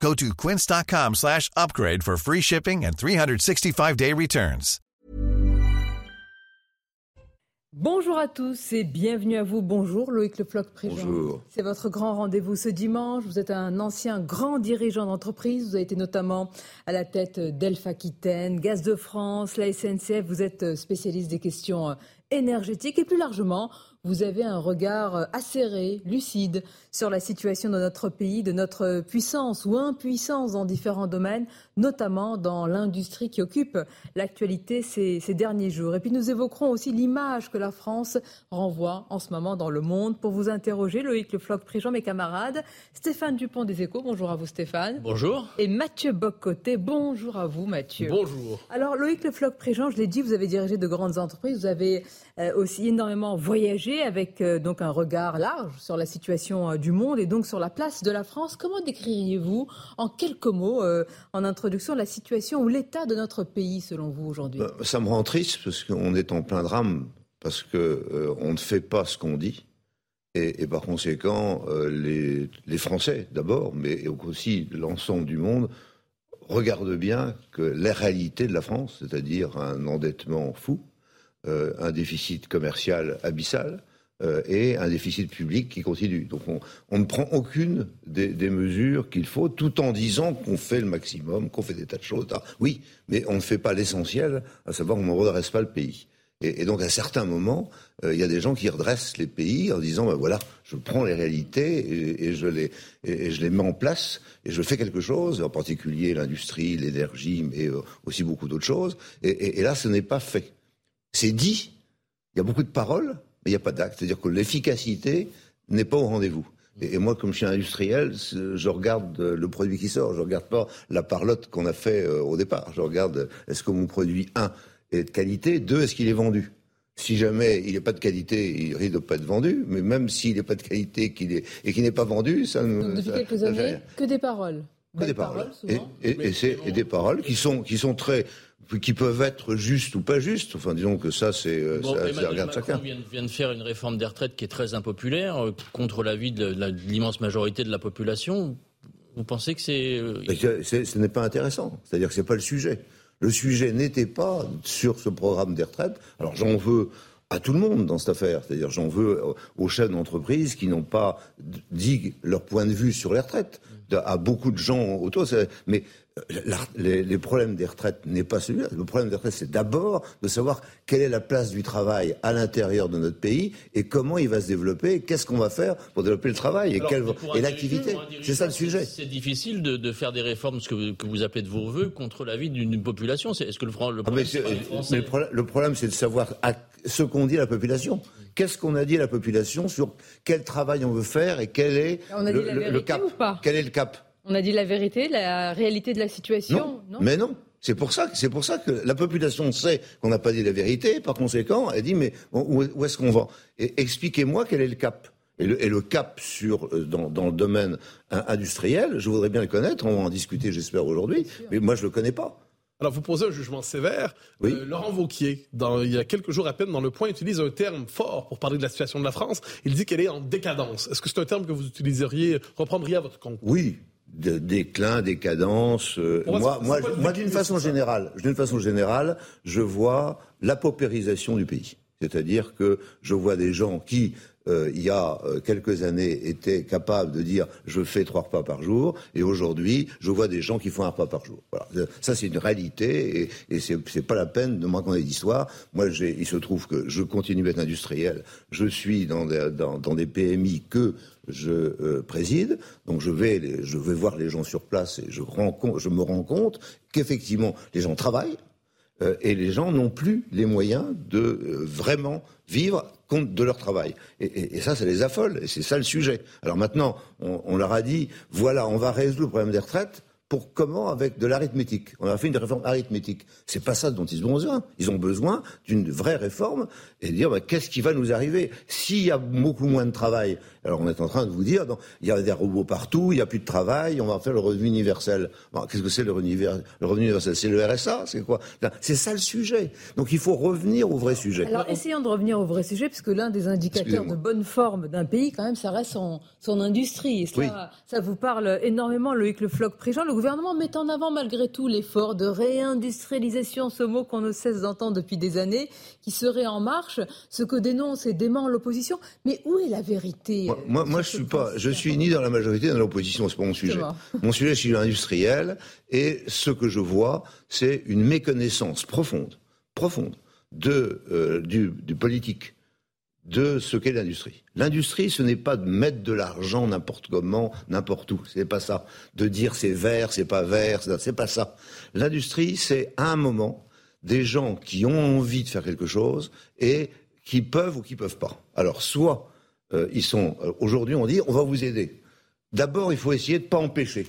Go to quince.com slash upgrade for free shipping and 365-day returns. Bonjour à tous et bienvenue à vous. Bonjour Loïc Le Floch Préjean. Bonjour. C'est votre grand rendez-vous ce dimanche. Vous êtes un ancien grand dirigeant d'entreprise. Vous avez été notamment à la tête d'Elf Aquitaine, Gaz de France, la SNCF. Vous êtes spécialiste des questions énergétiques et plus largement, vous avez un regard acéré, lucide sur la situation de notre pays, de notre puissance ou impuissance dans différents domaines, notamment dans l'industrie qui occupe l'actualité ces, ces, derniers jours. Et puis nous évoquerons aussi l'image que la France renvoie en ce moment dans le monde. Pour vous interroger, Loïc Le Floch Préjean, mes camarades, Stéphane Dupont des Échos, bonjour à vous Stéphane. Bonjour. Et Mathieu Boccoté, bonjour à vous Mathieu. Bonjour. Alors Loïc Le Floch Préjean, je l'ai dit, vous avez dirigé de grandes entreprises, vous avez euh, aussi énormément voyagé avec euh, donc un regard large sur la situation euh, du monde et donc sur la place de la France. Comment décririez-vous en quelques mots, en introduction, la situation ou l'état de notre pays selon vous aujourd'hui bah, Ça me rend triste parce qu'on est en plein drame, parce qu'on euh, ne fait pas ce qu'on dit. Et, par conséquent, euh, les, les Français d'abord, mais aussi l'ensemble du monde, regardent bien que la réalité de la France, c'est-à-dire un endettement fou, euh, un déficit commercial abyssal, euh, et un déficit public qui continue. Donc on, ne prend aucune des, mesures qu'il faut, tout en disant qu'on fait le maximum, qu'on fait des tas de choses. Ah, oui, mais on ne fait pas l'essentiel, à savoir qu'on ne redresse pas le pays. Et, donc à certains moments, euh, il y a des gens qui redressent les pays en disant ben voilà, je prends les réalités et, je les mets en place et je fais quelque chose, en particulier l'industrie, l'énergie, mais euh, aussi beaucoup d'autres choses. Et là, ce n'est pas fait. C'est dit. Il y a beaucoup de paroles, mais il n'y a pas d'acte. C'est-à-dire que l'efficacité n'est pas au rendez-vous. Et, et, moi, comme je suis industriel, je regarde le produit qui sort. Je regarde pas la parlotte qu'on a fait euh, au départ. Je regarde est-ce que mon produit, un, est de qualité, deux, est-ce qu'il est vendu? Si jamais il n'est pas de qualité, il risque de pas être vendu. Mais même s'il n'est pas de qualité qu'il est, et qu'il n'est pas vendu, ça Donc, Depuis ça, quelques années, que des paroles. Que des paroles. paroles et, et, et, c'est, et, des paroles qui sont, qui sont très qui peuvent être justes ou pas justes. Enfin, disons que ça, c'est bon, ça, ça regarde Macron chacun. Vient, vient, de faire une réforme des retraites qui est très impopulaire, euh, contre l'avis de, de l'immense majorité de la population. Vous pensez que c'est... Euh, ce n'est pas intéressant. C'est-à-dire que c'est pas le sujet. Le sujet n'était pas sur ce programme des retraites. Alors j'en veux à tout le monde dans cette affaire. C'est-à-dire, j'en veux aux chefs d'entreprise qui n'ont pas dit leur point de vue sur les retraites, à beaucoup de gens autour. Mais la, les, les, problèmes des retraites n'est pas celui-là. Le problème des retraites, c'est d'abord de savoir quelle est la place du travail à l'intérieur de notre pays et comment il va se développer, qu'est-ce qu'on va faire pour développer le travail et, Alors, l'activité. C'est ça le sujet. C'est difficile de, de, faire des réformes, ce que, vous, que vous appelez de vos voeux, contre l'avis d'une population. Est-ce que le, le problème, ah mais, c'est mais le problème, le problème, c'est de savoir à, ce qu'on dit à la population. Qu'est-ce qu'on a dit à la population sur quel travail on veut faire et quel est on a le, dit la le, vérité le cap ou pas? Quel est le cap? On a dit la vérité, la réalité de la situation Non, non mais non. C'est pour ça, c'est pour ça que la population sait qu'on n'a pas dit la vérité. Par conséquent, elle dit mais où, est-ce qu'on va? Expliquez-moi quel est le cap. Et le, et le cap sur dans, dans, le domaine industriel, je voudrais bien le connaître. On va en discuter, j'espère aujourd'hui. Mais moi, je le connais pas. Alors, vous posez un jugement sévère. Oui. Euh, Laurent Vauquier, dans, il y a quelques jours à peine, dans Le Point, utilise un terme fort pour parler de la situation de la France. Il dit qu'elle est en décadence. Est-ce que c'est un terme que vous utiliseriez, reprendriez à votre compte? Oui. De déclin, décadence. Euh, moi, moi, moi, d'une façon générale, d'une façon générale, je vois la paupérisation du pays. C'est-à-dire que je vois des gens qui, euh, il y a quelques années, étaient capables de dire je fais trois repas par jour, et aujourd'hui, je vois des gens qui font un repas par jour. Voilà. Ça, c'est une réalité, et, et c'est pas la peine de me raconter d'histoire. Moi, il se trouve que je continue d'être industriel. Je suis dans des, PMI que je euh, préside, donc je vais, je vais voir les gens sur place et je, je me rends compte qu'effectivement, les gens travaillent, euh, et les gens n'ont plus les moyens de euh, vraiment vivre compte de leur travail. Et, ça, ça les affole, et c'est ça le sujet. Alors maintenant, on, leur a dit, voilà, on va résoudre le problème des retraites pour comment avec de l'arithmétique. On a fait une réforme arithmétique. C'est pas ça dont ils ont besoin. Ils ont besoin d'une vraie réforme et de dire bah, qu'est-ce qui va nous arriver? S'il y a beaucoup moins de travail. Alors on est en train de vous dire non, il y a des robots partout, il n'y a plus de travail, on va faire le revenu universel. qu'est-ce que c'est le revenu, le revenu universel? C'est le RSA, c'est quoi? C'est ça le sujet. Donc il faut revenir au vrai sujet. Alors essayons de revenir au vrai sujet puisque l'un des indicateurs de bonne forme d'un pays quand même ça reste son, son industrie. Et ça, ça vous parle énormément Loïc Le Floch-Prigent gouvernement met en avant malgré tout l'effort de réindustrialisation, ce mot qu'on ne cesse d'entendre depuis des années, qui serait en marche, ce que dénonce et dément l'opposition. Mais où est la vérité Moi, moi, je suis pas, je suis ni dans la majorité ni dans l'opposition, c'est pas mon sujet. Mon sujet, je suis industriel, et ce que je vois, c'est une méconnaissance profonde, profonde de euh, du, du politique de ce qu'est l'industrie. L'industrie, ce n'est pas de mettre de l'argent n'importe comment, n'importe où. C'est pas ça. De dire c'est vert, c'est pas vert, c'est pas ça. L'industrie, c'est à un moment des gens qui ont envie de faire quelque chose et qui peuvent ou qui peuvent pas. Alors, soit euh, ils sont. Euh, aujourd'hui, on dit on va vous aider. D'abord, il faut essayer de pas empêcher.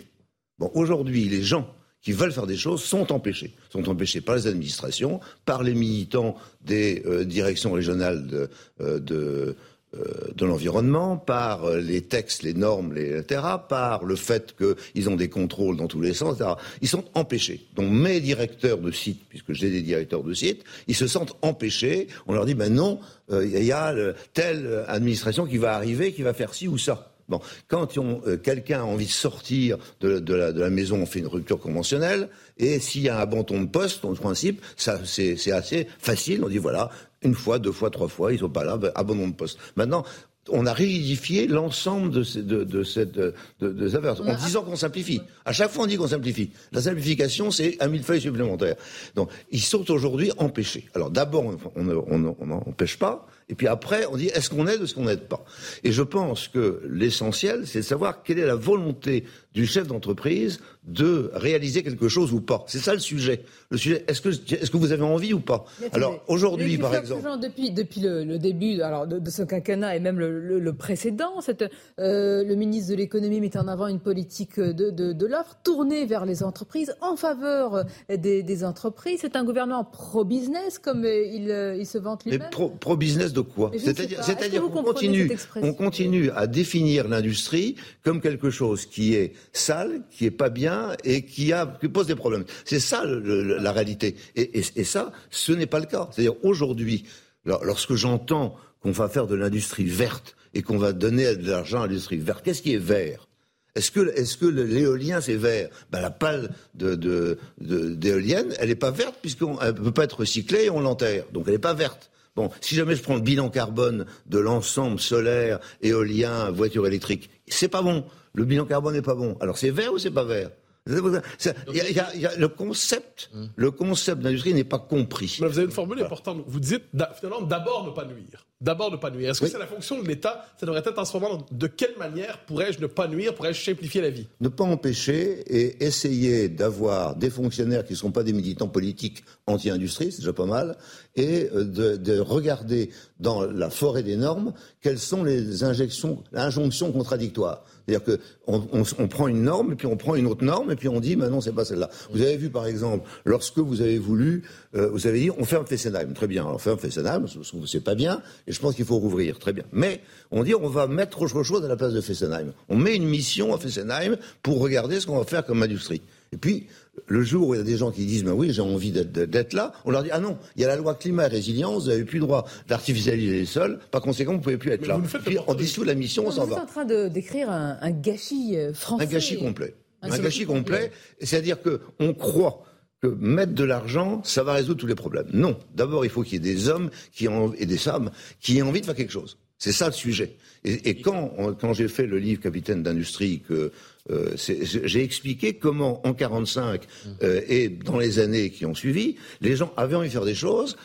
Bon, aujourd'hui, les gens qui veulent faire des choses sont empêchés. Sont empêchés par les administrations, par les militants des euh, directions régionales de, euh, euh, l'environnement, par les textes, les normes, les, etc., par le fait qu'ils ont des contrôles dans tous les sens, etc. Ils sont empêchés. Donc mes directeurs de site, puisque j'ai des directeurs de site, ils se sentent empêchés. On leur dit, ben non, il y a telle administration qui va arriver, qui va faire ci ou ça. Bon, quand euh, quelqu'un a envie de sortir de, de, la, de, la, maison, on fait une rupture conventionnelle, et s'il y a un abandon de poste, en principe, ça c'est assez facile. On dit voilà, une fois, deux fois, trois fois, ils sont pas là, ben, abandon de poste. Maintenant, on a rigidifié l'ensemble de, ces, de, de, cette de, de affaires, en disant qu'on simplifie. À chaque fois, on dit qu'on simplifie. La simplification, c'est un millefeuille supplémentaire. Donc, ils sont aujourd'hui empêchés. Alors, d'abord, on n'empêche pas. Et puis après, on dit est-ce qu'on aide ou est-ce qu'on n'aide pas? Et je pense que l'essentiel, c'est de savoir quelle est la volonté du chef d'entreprise de réaliser quelque chose ou pas. C'est ça le sujet. Le sujet, est-ce que, est-ce que vous avez envie ou pas? Alors aujourd'hui, par exemple, depuis, depuis le, début alors, de, ce quinquennat et même le, précédent, cette, euh, le ministre de l'économie met en avant une politique de, de, l'offre tournée vers les entreprises, en faveur des, des entreprises. C'est un gouvernement pro-business, comme il, il se vante lui-même. Mais pro-business de quoi? C'est-à-dire, c'est-à-dire qu'on continue, on continue à définir l'industrie comme quelque chose qui est sale, qui est pas bien et qui, pose des problèmes. C'est ça la réalité. Et, ça, ce n'est pas le cas. C'est-à-dire aujourd'hui, lorsque j'entends qu'on va faire de l'industrie verte et qu'on va donner de l'argent à l'industrie verte, qu'est-ce qui est vert? Est-ce que, l'éolien c'est vert? Ben, La pale d'éolienne, elle n'est pas verte puisqu'elle ne peut pas être recyclée et on l'enterre. Donc elle n'est pas verte. Bon, si jamais je prends le bilan carbone de l'ensemble solaire, éolien, voiture électrique, c'est pas bon le bilan carbone n'est pas bon. Alors c'est vert ou c'est pas vert? Le concept, hum. le concept d'industrie n'est pas compris. vous avez une formule importante. Vous dites finalement d'abord ne pas nuire. D'abord ne pas nuire. Est-ce que c'est la fonction de l'État? Ça devrait être en ce moment. De quelle manière pourrais-je ne pas nuire? Pourrais-je simplifier la vie? Ne pas empêcher et essayer d'avoir des fonctionnaires qui ne sont pas des militants politiques anti-industrie, c'est déjà pas mal, et euh, de, de, regarder dans la forêt des normes quelles sont les injections, injonctions contradictoires. C'est-à-dire qu'on on, on, prend une norme, et puis on prend une autre norme, et puis on dit, mais non, c'est pas celle-là. Vous avez vu, par exemple, lorsque vous avez voulu, euh, vous avez dit, on ferme Fessenheim. Très bien, on ferme Fessenheim, c'est pas bien, et je pense qu'il faut rouvrir. Très bien. Mais on dit, on va mettre autre chose à la place de Fessenheim. On met une mission à Fessenheim pour regarder ce qu'on va faire comme industrie. Et puis, le jour où il y a des gens qui disent, ben oui, j'ai envie d'être là, on leur dit, ah non, il y a la loi climat et résilience, vous n'avez plus le droit d'artificialiser les sols, par conséquent, vous ne pouvez plus être là. Puis, on dissout la mission, on s'en va. Vous êtes en train de décrire un, gâchis euh, français. Un gâchis complet. Un, gâchis complet, c'est-à-dire qu'on croit que mettre de l'argent, ça va résoudre tous les problèmes. Non. D'abord, il faut qu'il y ait des hommes qui ont, et des femmes qui aient envie de faire quelque chose. C'est ça le sujet. Et, quand, quand j'ai fait le livre Capitaine d'industrie que euh, j'ai expliqué comment en 45 euh, et dans les années qui ont suivi, les gens avaient envie de faire des choses,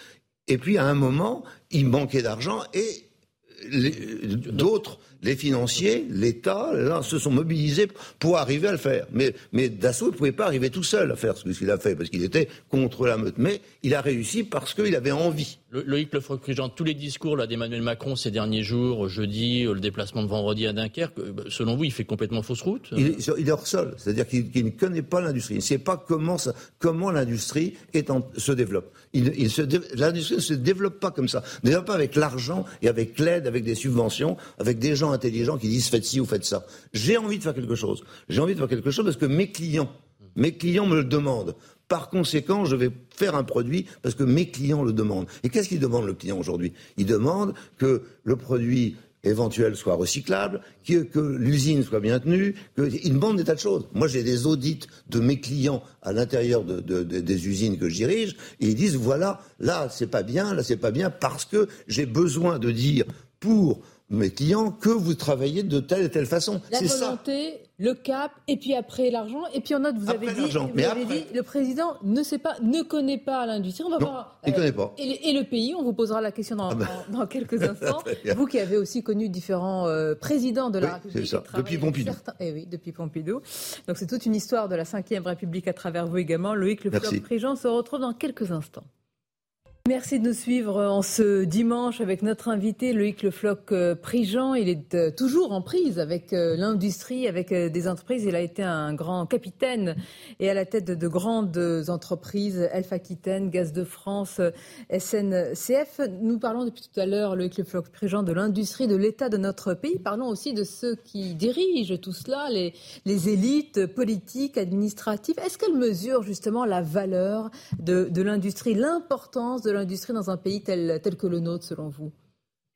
et puis à un moment, il manquait d'argent et d'autres, les financiers, l'État, se sont mobilisés pour arriver à le faire. Mais, mais Dassault ne pouvait pas arriver tout seul à faire ce qu'il a fait, parce qu'il était contre la meute. Mais il a réussi parce qu'il avait envie. Loïc Lefroy-Prigent, tous les discours d'Emmanuel Macron ces derniers jours, jeudi, le déplacement de vendredi à Dunkerque, bah, selon vous, il fait complètement fausse route Il, est hors sol, c'est-à-dire qu'il ne connaît pas l'industrie, il ne sait pas comment, l'industrie se développe. L'industrie ne se développe pas comme ça, ne développe pas avec l'argent et avec l'aide, avec des subventions, avec des gens intelligents qui disent faites ci ou faites ça. J'ai envie de faire quelque chose. J'ai envie de faire quelque chose parce que mes clients, mes clients me le demandent. Par conséquent, je vais faire un produit parce que mes clients le demandent. Et qu'est-ce qu'il demande le client aujourd'hui? Il demande que le produit éventuel soit recyclable, que, que l'usine soit bien tenue, qu'il demande des tas de choses. Moi, j'ai des audits de mes clients à l'intérieur de, de, des usines que je dirige, et ils disent, voilà, là, c'est pas bien, là, c'est pas bien, parce que j'ai besoin de dire pour mes clients que vous travaillez de telle et telle façon. La volonté, le cap, et puis après l'argent. Et puis en note, vous avez, dit, vous avez dit, le président ne sait pas, ne connaît pas l'industrie. On va voir. Il connaît pas. Et, le pays, on vous posera la question dans, ah ben. dans, quelques instants. vous qui avez aussi connu différents euh, présidents de la République. Ça. Depuis Pompidou. Eh oui, depuis Pompidou. Donc c'est toute une histoire de la Ve République à travers vous également. Loïc Le Prigent se retrouve dans quelques instants. Merci de nous suivre en ce dimanche avec notre invité Loïc Le Floch euh, Prigent. Il est euh, toujours en prise avec euh, l'industrie, avec des entreprises. Il a été un grand capitaine et à la tête de grandes entreprises, Elf Aquitaine, Gaz de France, SNCF. Nous parlons depuis tout à l'heure, Loïc Le Floch Prigent, de l'industrie, de l'état de notre pays. Parlons aussi de ceux qui dirigent tout cela, les, élites politiques, administratives. Est-ce qu'elles mesurent justement la valeur de, de l'industrie, l'importance de l'industrie dans un pays tel, tel que le nôtre, selon vous?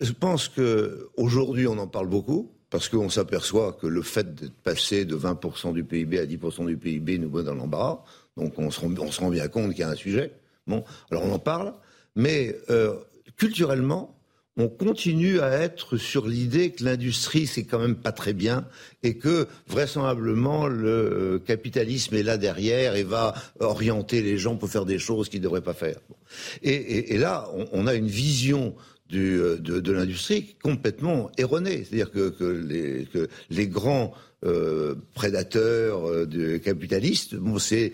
Je pense qu'aujourd'hui, on en parle beaucoup, parce qu'on s'aperçoit que le fait d'être passé de 20% du PIB à 10% du PIB nous met dans l'embarras. Donc on se, rend, on se rend bien compte qu'il y a un sujet. Bon, alors on en parle, mais euh, culturellement, on continue à être sur l'idée que l'industrie c'est quand même pas très bien et que vraisemblablement le euh, capitalisme est là derrière et va orienter les gens pour faire des choses qu'ils ne devraient pas faire. Et, là, on, a une vision euh, de, l'industrie complètement erronée. C'est-à-dire que, les, grands euh, prédateurs capitalistes, c'est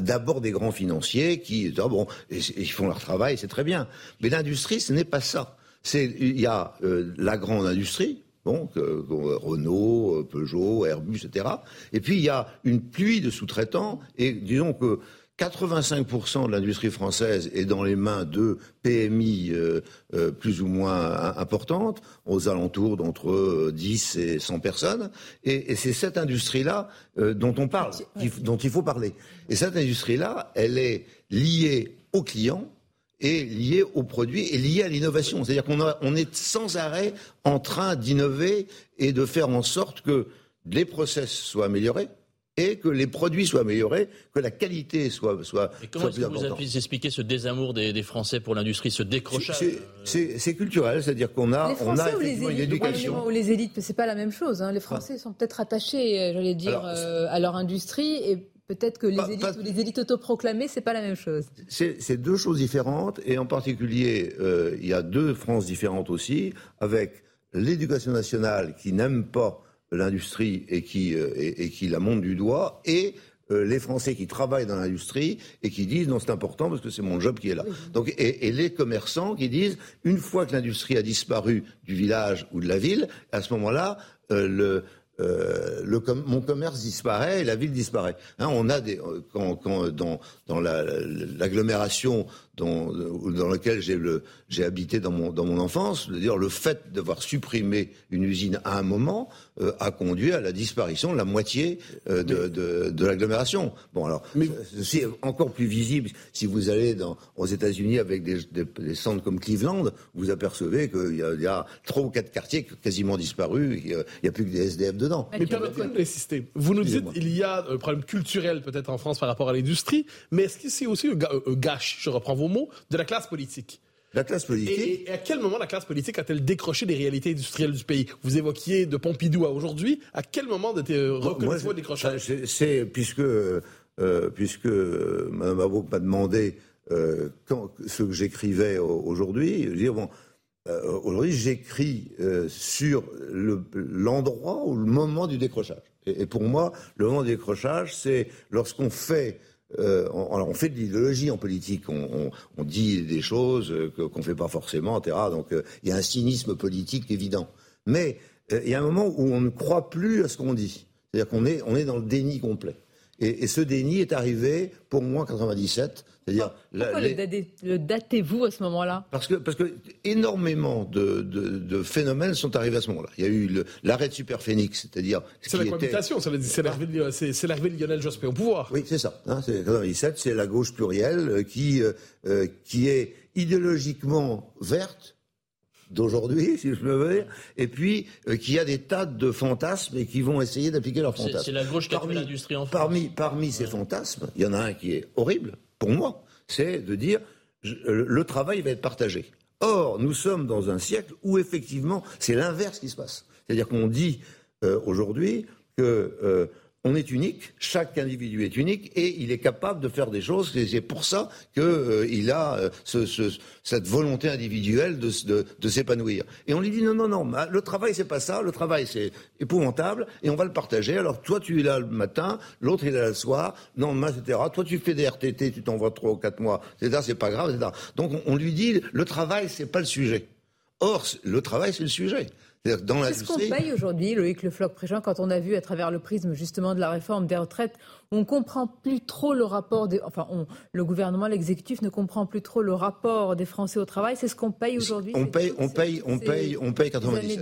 d'abord des grands financiers qui, ah bon, ils font leur travail, c'est très bien. Mais l'industrie, ce n'est pas ça il y a euh, la grande industrie, bon, Renault, euh, Peugeot, Airbus, etc. Et puis il y a une pluie de sous-traitants, et disons que 85% de l'industrie française est dans les mains de PMI euh, plus ou moins importantes, aux alentours d'entre 10 et 100 personnes. Et, et c'est cette industrie-là dont on parle, dont il faut parler. Et cette industrie-là, elle est liée aux clients, est lié au produit et lié à l'innovation. C'est-à-dire qu'on on est sans arrêt en train d'innover et de faire en sorte que les process soient améliorés et que les produits soient améliorés, que la qualité soit, soit, et comment est-ce que vous avez expliqué ce désamour des, Français pour l'industrie, ce décrochage C'est culturel, c'est-à-dire qu'on a, on a effectivement une éducation. Ou les élites, c'est pas la même chose. Hein. Les Français sont peut-être attachés, j'allais dire, euh, à leur industrie et Peut-être que les, élites, ou les élites autoproclamées, c'est pas la même chose. C'est deux choses différentes, et en particulier, euh, il y a deux France différentes aussi, avec l'éducation nationale qui n'aime pas l'industrie et qui, euh, et, qui la monte du doigt, et euh, les Français qui travaillent dans l'industrie et qui disent non c'est important parce que c'est mon job qui est là. Donc et, et, les commerçants qui disent une fois que l'industrie a disparu du village ou de la ville, à ce moment-là le euh, le mon commerce disparaît et la ville disparaît. Hein, on a des, euh, quand, quand dans, dans l'agglomération dans, dans laquelle j'ai habité dans mon, dans mon enfance, dire le fait d'avoir supprimé une usine à un moment euh, a conduit à la disparition de la moitié euh, de, de, de l'agglomération. Bon alors, c'est encore plus visible si vous allez dans, aux États-Unis avec des, des, centres comme Cleveland, vous apercevez qu'il y, y, a trois ou quatre quartiers quasiment disparus, il n'y a, plus que des SDF dedans. Mais permettez-moi d'insister. Vous nous dites qu'il y a un problème culturel peut-être en France par rapport à l'industrie, mais est-ce que c'est aussi un gâche, je reprends vos mots, de la classe politique. La classe politique? Et, à quel moment la classe politique a-t-elle décroché des réalités industrielles du pays? Vous évoquiez de Pompidou à aujourd'hui. À quel moment était reconnu ce décrochage C'est puisque euh, puisque Mme Avouk m'a demandé euh, quand, ce que j'écrivais aujourd'hui. Dire bon. Euh, aujourd'hui, j'écris sur l'endroit ou le moment du décrochage. Et, et, pour moi, le moment du décrochage, c'est lorsqu'on fait euh, on, fait de l'idéologie en politique, on, dit des choses qu'on ne fait pas forcément, etc. Donc il y a un cynisme politique évident. Mais il y a un moment où on ne croit plus à ce qu'on dit. C'est-à-dire qu'on on est dans le déni complet. Et, et, ce déni est arrivé, pour moi, en 97, c'est-à-dire Pourquoi le, datez-vous à ce moment-là? Parce que, parce que énormément de, de, de, phénomènes sont arrivés à ce moment-là. Il y a eu l'arrêt de Superphénix, c'est-à-dire... C'est la cohabitation, était... c'est l'arrivée de Lionel Jospin au pouvoir. Oui, c'est ça. Hein, 97, c'est la gauche plurielle euh, qui, euh, euh, qui est idéologiquement verte, d'aujourd'hui, si je peux dire, et puis euh, qui a des tas de fantasmes et qui vont essayer d'appliquer leurs fantasmes. C'est la gauche qui a l'industrie en France. Parmi, parmi ces fantasmes, il y en a un qui est horrible, pour moi, c'est de dire le travail va être partagé. Or, nous sommes dans un siècle où effectivement, c'est l'inverse qui se passe. C'est-à-dire qu'on dit euh, aujourd'hui que euh, on est unique, chaque individu est unique et il est capable de faire des choses. C'est pour ça qu'il euh, a euh, ce, cette volonté individuelle de, s'épanouir. Et on lui dit non, non, non, le travail c'est pas ça, le travail c'est épouvantable et on va le partager. Alors toi tu es là le matin, l'autre il est là le soir, non, etc. Toi tu fais des RTT, tu t'envoies trois ou quatre mois, etc. C'est pas grave, etc. Donc on, lui dit le travail c'est pas le sujet. Or le travail c'est le sujet. Qu'est-ce qu'on paye aujourd'hui, Loïc Le Floch-Préjean, quand on a vu à travers le prisme justement de la réforme des retraites, on ne comprend plus trop le rapport des, enfin, le gouvernement, l'exécutif ne comprend plus trop le rapport des Français au travail. C'est ce qu'on paye aujourd'hui. On paye, on paye, on paye, on paye 97.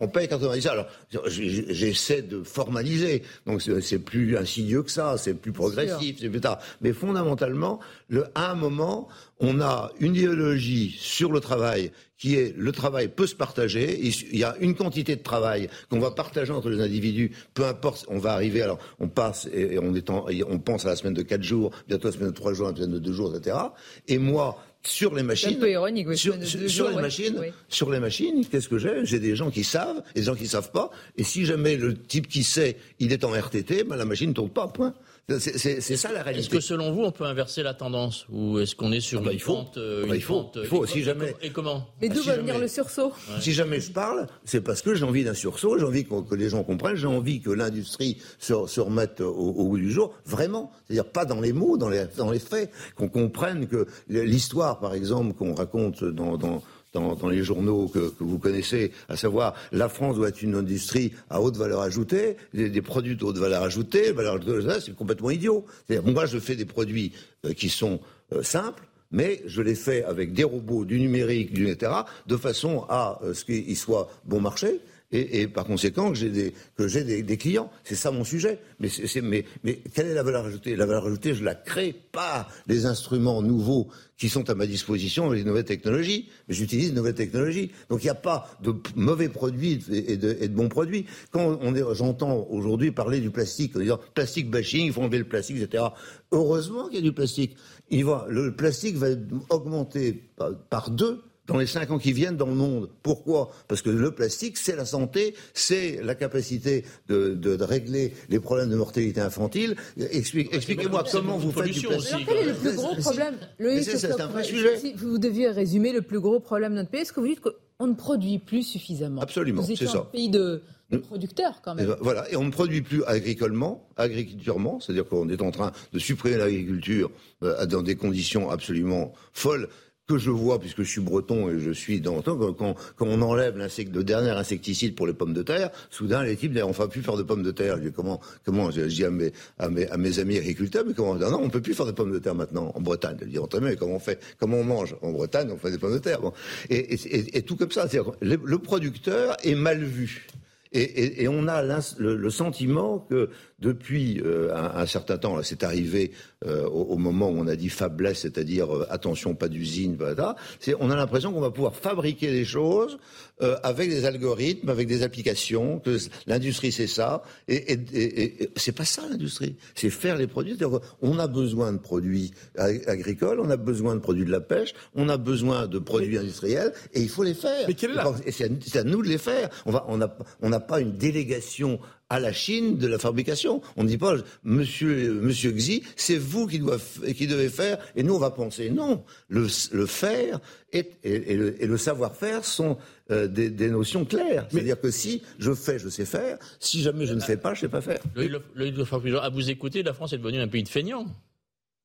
On paye 97. Alors, j'essaie de formaliser. Donc, c'est plus insidieux que ça, c'est plus progressif, c'est plus tard. Mais fondamentalement, le, à un moment, on a une idéologie sur le travail qui est le travail peut se partager. Il y a une quantité de travail qu'on va partager entre les individus, peu importe. On va arriver, alors on passe et on, est on pense à la semaine de 4 jours, bientôt la semaine de 3 jours, la semaine de 2 jours, etc. Et moi, sur les machines, sur, les machines, sur les machines, qu'est-ce que j'ai? J'ai des gens qui savent et des gens qui savent pas. Et si jamais le type qui sait, il est en RTT, ben la machine ne tourne pas. Point. C'est ça la réalité. Est-ce que selon vous, on peut inverser la tendance Ou est-ce qu'on est sur ah bah, une, pente, euh, ah bah, il faut, il faut, si jamais. Et comment Et d'où va venir le sursaut Si jamais je parle, c'est parce que j'ai envie d'un sursaut, j'ai envie que, les gens comprennent, j'ai envie que l'industrie se, remette au, bout du jour, vraiment. C'est-à-dire pas dans les mots, dans les, dans les faits, qu'on comprenne que l'histoire, par exemple, qu'on raconte dans, dans dans, les journaux que, vous connaissez, à savoir la France doit être une industrie à haute valeur ajoutée, des, produits de haute valeur ajoutée, valeur c'est complètement idiot. moi, je fais des produits euh, qui sont euh, simples, mais je les fais avec des robots, du numérique, etc., de façon à euh, ce qu'ils soient bon marché, et, par conséquent que j'ai des, que j'ai des, clients. C'est ça mon sujet. Mais, c'est, mais, mais quelle est la valeur ajoutée? La valeur ajoutée, je la crée par les instruments nouveaux qui sont à ma disposition, les nouvelles technologies. Mais j'utilise de nouvelles technologies. Donc il n'y a pas de mauvais produits et de, et de bons produits. Quand on est, j'entends aujourd'hui parler du plastique, en disant plastique bashing, il faut enlever le plastique, etc. Heureusement qu'il y a du plastique. Il va, le plastique va augmenter par deux dans les cinq ans qui viennent dans le monde. Pourquoi? Parce que le plastique, c'est la santé, c'est la capacité de, de, de, régler les problèmes de mortalité infantile. Expliquez-moi comment vous faites du plastique. quel est le plus gros problème? C'est un vrai sujet. Si vous deviez résumer le plus gros problème de notre pays, est-ce que vous dites qu'on ne produit plus suffisamment? Absolument, c'est ça. un pays de, de producteurs quand même. Et ben, voilà, et on ne produit plus agricolement, agriculturement, c'est-à-dire qu'on est en train de supprimer l'agriculture euh, dans des conditions absolument folles que je vois, puisque je suis breton et je suis dans quand, quand on enlève le dernier insecticide pour les pommes de terre, soudain les types disent on va plus faire de pommes de terre. Je dis comment comment je dis à mes, à mes, à mes amis agriculteurs mais comment non, on peut plus faire de pommes de terre maintenant en Bretagne. Je dis mais comment on fait comment on mange en Bretagne on fait des pommes de terre. Bon. Et, et, et, tout comme ça, le, le producteur est mal vu. Et, et, on a le, le, sentiment que depuis euh, un, un, certain temps, c'est arrivé euh, au, au, moment où on a dit faiblesse, c'est-à-dire euh, attention, pas d'usine, voilà, on a l'impression qu'on va pouvoir fabriquer des choses euh, avec des algorithmes, avec des applications, que l'industrie c'est ça, et, et, et c'est pas ça l'industrie, c'est faire les produits. On a besoin de produits agricoles, on a besoin de produits de la pêche, on a besoin de produits industriels, et il faut les faire. Mais quelle est la... Et c'est à, nous de les faire. On on n'a on n'a pas une délégation à la Chine de la fabrication. On ne dit pas, monsieur, monsieur Xi, c'est vous qui, doit, qui devez faire et nous on va penser. Non, le, le faire et, et, le, savoir-faire sont euh, des, des, notions claires. C'est-à-dire que si je fais, je sais faire. Si jamais je ne fais pas, je ne sais pas faire. Le, le, à vous écouter, la France est devenue un pays de feignants.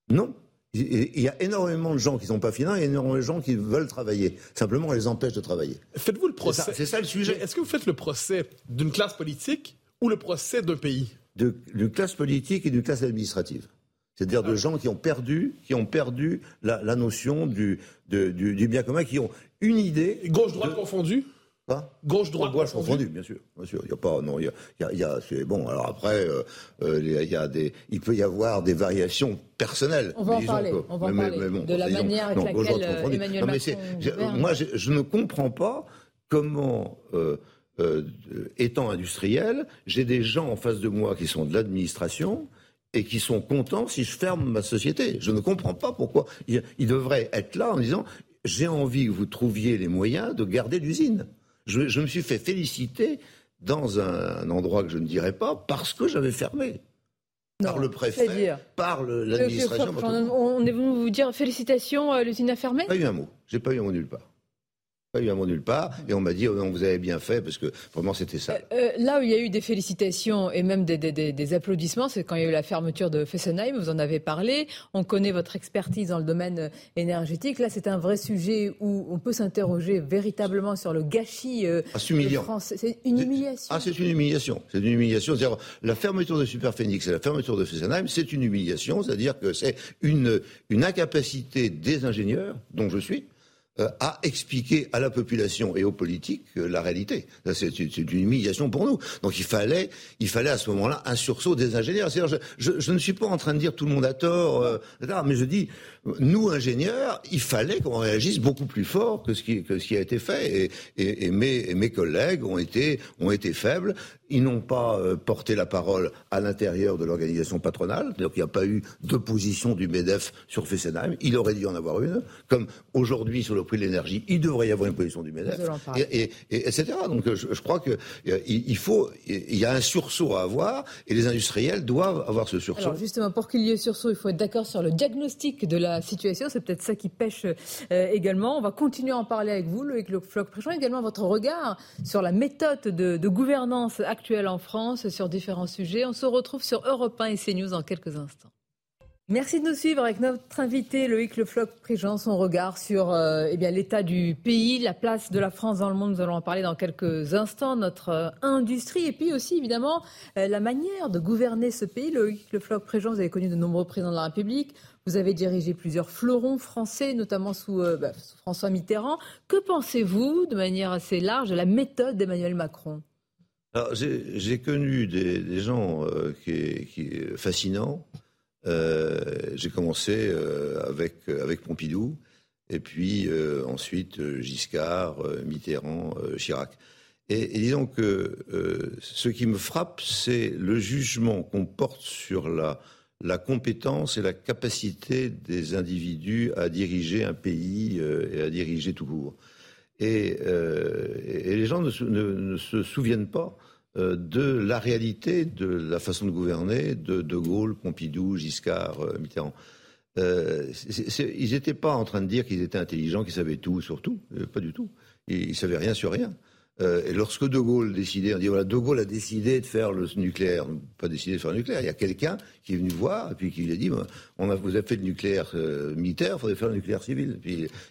Non. Il y a énormément de gens qui ne sont pas finants et énormément de gens qui veulent travailler. Simplement, on les empêche de travailler. Faites-vous le procès C'est ça, le sujet. Est-ce que vous faites le procès d'une classe politique ou le procès d'un pays D'une classe politique et d'une classe administrative. C'est-à-dire de ah. gens qui ont perdu, qui ont perdu la, notion du, du, bien commun, qui ont une idée. Gauche-droite confondue Gauche-droite Gauche confondu, bien sûr. Bien sûr. Il y a pas, non, il y a, il y a, c'est bon. Alors après, euh, euh, il y a des, il peut y avoir des variations personnelles. On va en parler. on va en parler de la manière avec laquelle euh, Emmanuel Macron. moi, je, je, ne comprends pas comment. Euh, euh, étant industriel, j'ai des gens en face de moi qui sont de l'administration et qui sont contents si je ferme ma société. Je ne comprends pas pourquoi. Ils, ils devraient être là en disant j'ai envie que vous trouviez les moyens de garder l'usine. Je, me suis fait féliciter dans un, endroit que je ne dirais pas parce que j'avais fermé. par le préfet, par l'administration. On est venu vous dire félicitations, euh, l'usine a fermé? Pas eu un mot. J'ai pas eu un mot nulle part pas eu un mot nulle part. Et on m'a dit, oh non, vous avez bien fait, parce que vraiment, c'était ça. Euh, euh, là où il y a eu des félicitations et même des, applaudissements, c'est quand il y a eu la fermeture de Fessenheim, vous en avez parlé. On connaît votre expertise dans le domaine euh, énergétique. Là, c'est un vrai sujet où on peut s'interroger véritablement sur le gâchis ah, France. C'est une humiliation. Ah, c'est une humiliation. C'est une humiliation. C'est-à-dire, la fermeture de Superphénix et la fermeture de Fessenheim, c'est une humiliation. C'est-à-dire que c'est une, une incapacité des ingénieurs, dont je suis, euh, à expliquer à la population et aux politiques euh, la réalité. C'est une humiliation pour nous. Donc il fallait, il fallait à ce moment-là un sursaut des ingénieurs. Je, je, ne suis pas en train de dire tout le monde a tort, euh, mais je dis, nous ingénieurs, il fallait qu'on réagisse beaucoup plus fort que ce qui, a été fait. Et mes collègues ont été, ont été faibles. Ils n'ont pas porté la parole à l'intérieur de l'organisation patronale. Donc il n'y a pas eu d'opposition du MEDEF sur Fessenheim. Il aurait dû en avoir une. Comme aujourd'hui sur le prix de l'énergie, il devrait y avoir une position du MEDEF, et, etc. Donc je, crois qu'il euh, il faut, il y a un sursaut à avoir, et les industriels doivent avoir ce sursaut. Alors justement, pour qu'il y ait sursaut, il faut être d'accord sur le diagnostic de la situation. C'est peut-être ça qui pêche euh, également. On va continuer à en parler avec vous, Loïc Le Floc Préchon, également votre regard sur la méthode de, de gouvernance actuelle en France sur différents sujets. On se retrouve sur Europe 1 et CNews dans quelques instants. Merci de nous suivre avec notre invité Loïc Le Floch Prigent, son regard sur euh, eh l'état du pays, la place de la France dans le monde. Nous allons en parler dans quelques instants. Notre euh, industrie et puis aussi évidemment euh, la manière de gouverner ce pays. Loïc Le Floch Prigent, vous avez connu de nombreux présidents de la République. Vous avez dirigé plusieurs fleurons français, notamment sous, bah, François Mitterrand. Que pensez-vous, de manière assez large, de la méthode d'Emmanuel Macron? J'ai connu des, gens qui, qui fascinants. Euh, j'ai commencé euh, avec, avec Pompidou, et puis euh, ensuite Giscard, Mitterrand, Chirac. Et, disons que ce qui me frappe, c'est le jugement qu'on porte sur la, compétence et la capacité des individus à diriger un pays et à diriger tout court. Et, les gens ne, se souviennent pas euh, de la réalité de la façon de gouverner de De Gaulle, Pompidou, Giscard, euh, Mitterrand. Euh, ils n'étaient pas en train de dire qu'ils étaient intelligents, qu'ils savaient tout sur tout, pas du tout. Ils, ne savaient rien sur rien. Euh, et lorsque De Gaulle décidait, on dit voilà, De Gaulle a décidé de faire le nucléaire, pas décidé de faire le nucléaire. Il y a quelqu'un qui est venu voir et puis qui lui a dit on a, vous avez fait le nucléaire euh, militaire, il faudrait faire le nucléaire civil.